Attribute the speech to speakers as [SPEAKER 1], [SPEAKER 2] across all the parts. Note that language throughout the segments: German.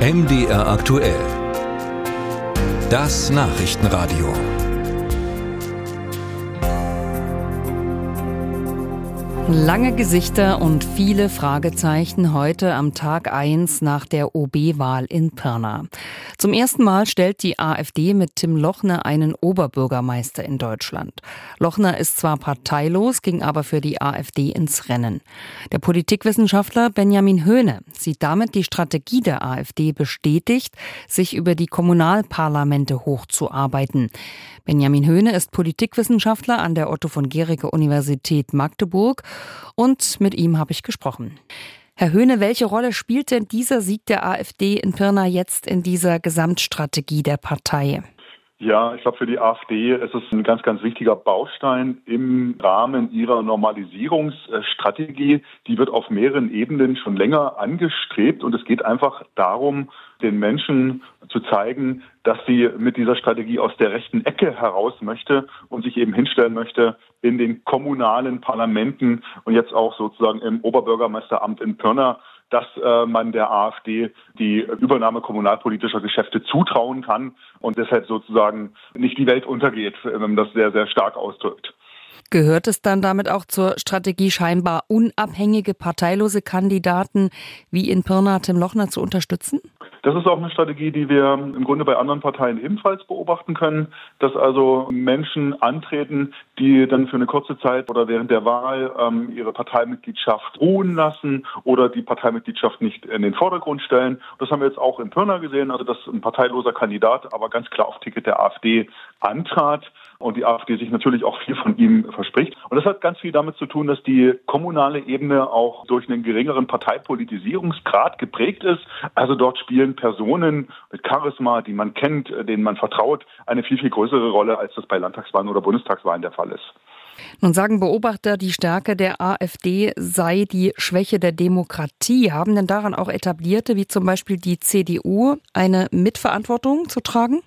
[SPEAKER 1] MDR aktuell. Das Nachrichtenradio.
[SPEAKER 2] Lange Gesichter und viele Fragezeichen heute am Tag 1 nach der OB-Wahl in Pirna. Zum ersten Mal stellt die AfD mit Tim Lochner einen Oberbürgermeister in Deutschland. Lochner ist zwar parteilos, ging aber für die AfD ins Rennen. Der Politikwissenschaftler Benjamin Höhne sieht damit die Strategie der AfD bestätigt, sich über die Kommunalparlamente hochzuarbeiten. Benjamin Höhne ist Politikwissenschaftler an der Otto von Gericke Universität Magdeburg und mit ihm habe ich gesprochen. Herr Höhne, welche Rolle spielt denn dieser Sieg der AfD in Pirna jetzt in dieser Gesamtstrategie der Partei?
[SPEAKER 3] Ja, ich glaube, für die AfD ist es ein ganz, ganz wichtiger Baustein im Rahmen ihrer Normalisierungsstrategie. Die wird auf mehreren Ebenen schon länger angestrebt und es geht einfach darum, den Menschen zu zeigen, dass sie mit dieser Strategie aus der rechten Ecke heraus möchte und sich eben hinstellen möchte in den kommunalen Parlamenten und jetzt auch sozusagen im Oberbürgermeisteramt in Pirna dass äh, man der AfD die Übernahme kommunalpolitischer Geschäfte zutrauen kann und deshalb sozusagen nicht die Welt untergeht, wenn man das sehr, sehr stark ausdrückt.
[SPEAKER 2] Gehört es dann damit auch zur Strategie, scheinbar unabhängige, parteilose Kandidaten wie in Pirna Tim Lochner zu unterstützen?
[SPEAKER 3] Das ist auch eine Strategie, die wir im Grunde bei anderen Parteien ebenfalls beobachten können, dass also Menschen antreten, die dann für eine kurze Zeit oder während der Wahl ähm, ihre Parteimitgliedschaft ruhen lassen oder die Parteimitgliedschaft nicht in den Vordergrund stellen. Das haben wir jetzt auch in Pirna gesehen, also dass ein parteiloser Kandidat aber ganz klar auf Ticket der AfD antrat und die AfD sich natürlich auch viel von ihm verspricht. Und das hat ganz viel damit zu tun, dass die kommunale Ebene auch durch einen geringeren Parteipolitisierungsgrad geprägt ist. Also dort spielen Personen mit Charisma, die man kennt, denen man vertraut, eine viel, viel größere Rolle, als das bei Landtagswahlen oder Bundestagswahlen der Fall ist.
[SPEAKER 2] Nun sagen Beobachter, die Stärke der AfD sei die Schwäche der Demokratie. Haben denn daran auch etablierte, wie zum Beispiel die CDU, eine Mitverantwortung zu tragen?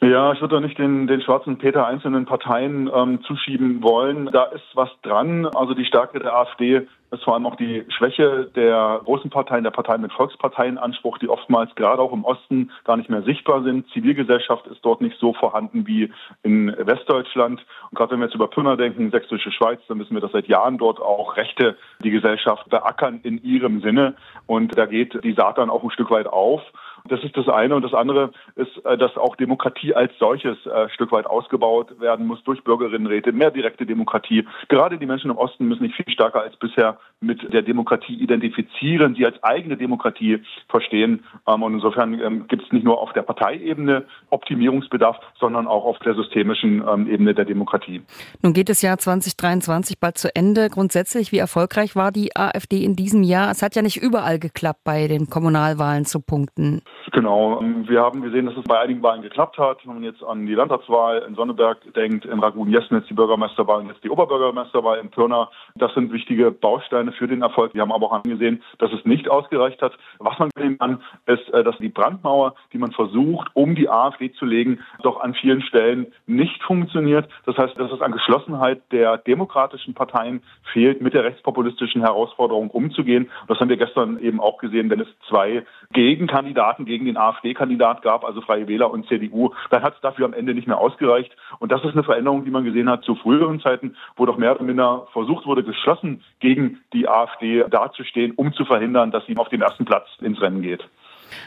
[SPEAKER 3] Ja, ich würde da nicht den, den schwarzen Peter einzelnen Parteien ähm, zuschieben wollen. Da ist was dran. Also die Stärke der AfD ist vor allem auch die Schwäche der großen Parteien, der Parteien mit Volksparteienanspruch, die oftmals gerade auch im Osten gar nicht mehr sichtbar sind. Zivilgesellschaft ist dort nicht so vorhanden wie in Westdeutschland. Und gerade wenn wir jetzt über Pirna denken, Sächsische Schweiz, dann wissen wir, dass seit Jahren dort auch Rechte die Gesellschaft beackern in ihrem Sinne. Und da geht die Saat dann auch ein Stück weit auf. Das ist das eine. Und das andere ist, äh, dass auch Demokratie als solches äh, ein Stück weit ausgebaut werden muss durch Bürgerinnenräte, mehr direkte Demokratie. Gerade die Menschen im Osten müssen sich viel stärker als bisher mit der Demokratie identifizieren, sie als eigene Demokratie verstehen. Ähm, und insofern ähm, gibt es nicht nur auf der Parteiebene Optimierungsbedarf, sondern auch auf der systemischen ähm, Ebene der Demokratie.
[SPEAKER 2] Nun geht das Jahr 2023 bald zu Ende. Grundsätzlich, wie erfolgreich war die AfD in diesem Jahr? Es hat ja nicht überall geklappt, bei den Kommunalwahlen zu punkten.
[SPEAKER 3] Genau. Wir haben gesehen, dass es bei einigen Wahlen geklappt hat. Wenn man jetzt an die Landtagswahl in Sonneberg denkt, in Ragun-Jesnitz die Bürgermeisterwahl und jetzt die Oberbürgermeisterwahl in Pirna, das sind wichtige Bausteine für den Erfolg. Wir haben aber auch angesehen, dass es nicht ausgereicht hat. Was man sehen kann, ist, äh, dass die Brandmauer, die man versucht, um die AfD zu legen, doch an vielen Stellen nicht funktioniert. Das heißt, dass es an Geschlossenheit der demokratischen Parteien fehlt, mit der rechtspopulistischen Herausforderung umzugehen. Das haben wir gestern eben auch gesehen, wenn es zwei Gegenkandidaten gegen den AfD-Kandidat gab, also Freie Wähler und CDU, dann hat es dafür am Ende nicht mehr ausgereicht. Und das ist eine Veränderung, die man gesehen hat zu früheren Zeiten, wo doch mehr oder minder versucht wurde, geschlossen gegen die AfD dazustehen, um zu verhindern, dass sie auf den ersten Platz ins Rennen geht.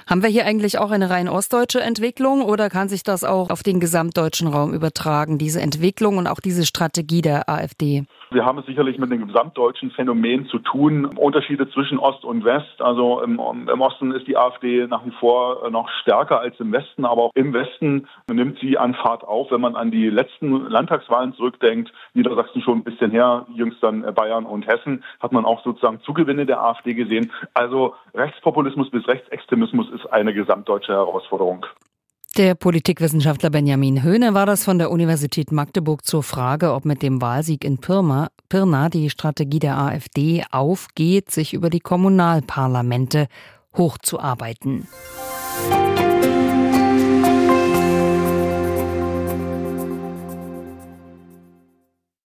[SPEAKER 2] Haben wir hier eigentlich auch eine rein ostdeutsche Entwicklung oder kann sich das auch auf den gesamtdeutschen Raum übertragen, diese Entwicklung und auch diese Strategie der AfD?
[SPEAKER 3] Wir haben es sicherlich mit einem gesamtdeutschen Phänomen zu tun. Unterschiede zwischen Ost und West. Also im, im, Osten ist die AfD nach wie vor noch stärker als im Westen, aber auch im Westen nimmt sie an Fahrt auf. Wenn man an die letzten Landtagswahlen zurückdenkt, Niedersachsen schon ein bisschen her, jüngst dann Bayern und Hessen, hat man auch sozusagen Zugewinne der AfD gesehen. Also Rechtspopulismus bis Rechtsextremismus ist eine gesamtdeutsche Herausforderung.
[SPEAKER 2] Der Politikwissenschaftler Benjamin Höhne war das von der Universität Magdeburg zur Frage, ob mit dem Wahlsieg in Pirma, Pirna die Strategie der AfD aufgeht, sich über die Kommunalparlamente hochzuarbeiten. Musik